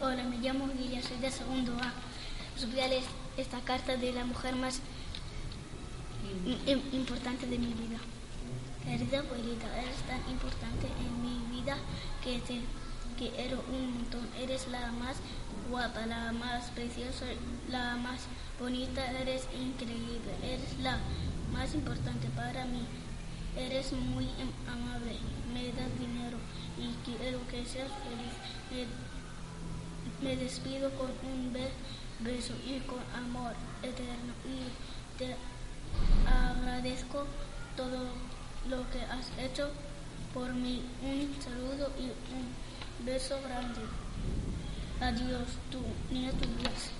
Hola, me llamo Lilia, soy de segundo A. Os voy a leer esta carta de la mujer más im- importante de mi vida. Querida abuelita, eres tan importante en mi vida que te quiero un montón. Eres la más guapa, la más preciosa, la más bonita, eres increíble, eres la más importante para mí. Eres muy am- amable, me das dinero y quiero que seas feliz. Me despido con un be- beso y con amor eterno y te agradezco todo lo que has hecho por mí. Un saludo y un beso grande. Adiós, tu niña Tobias.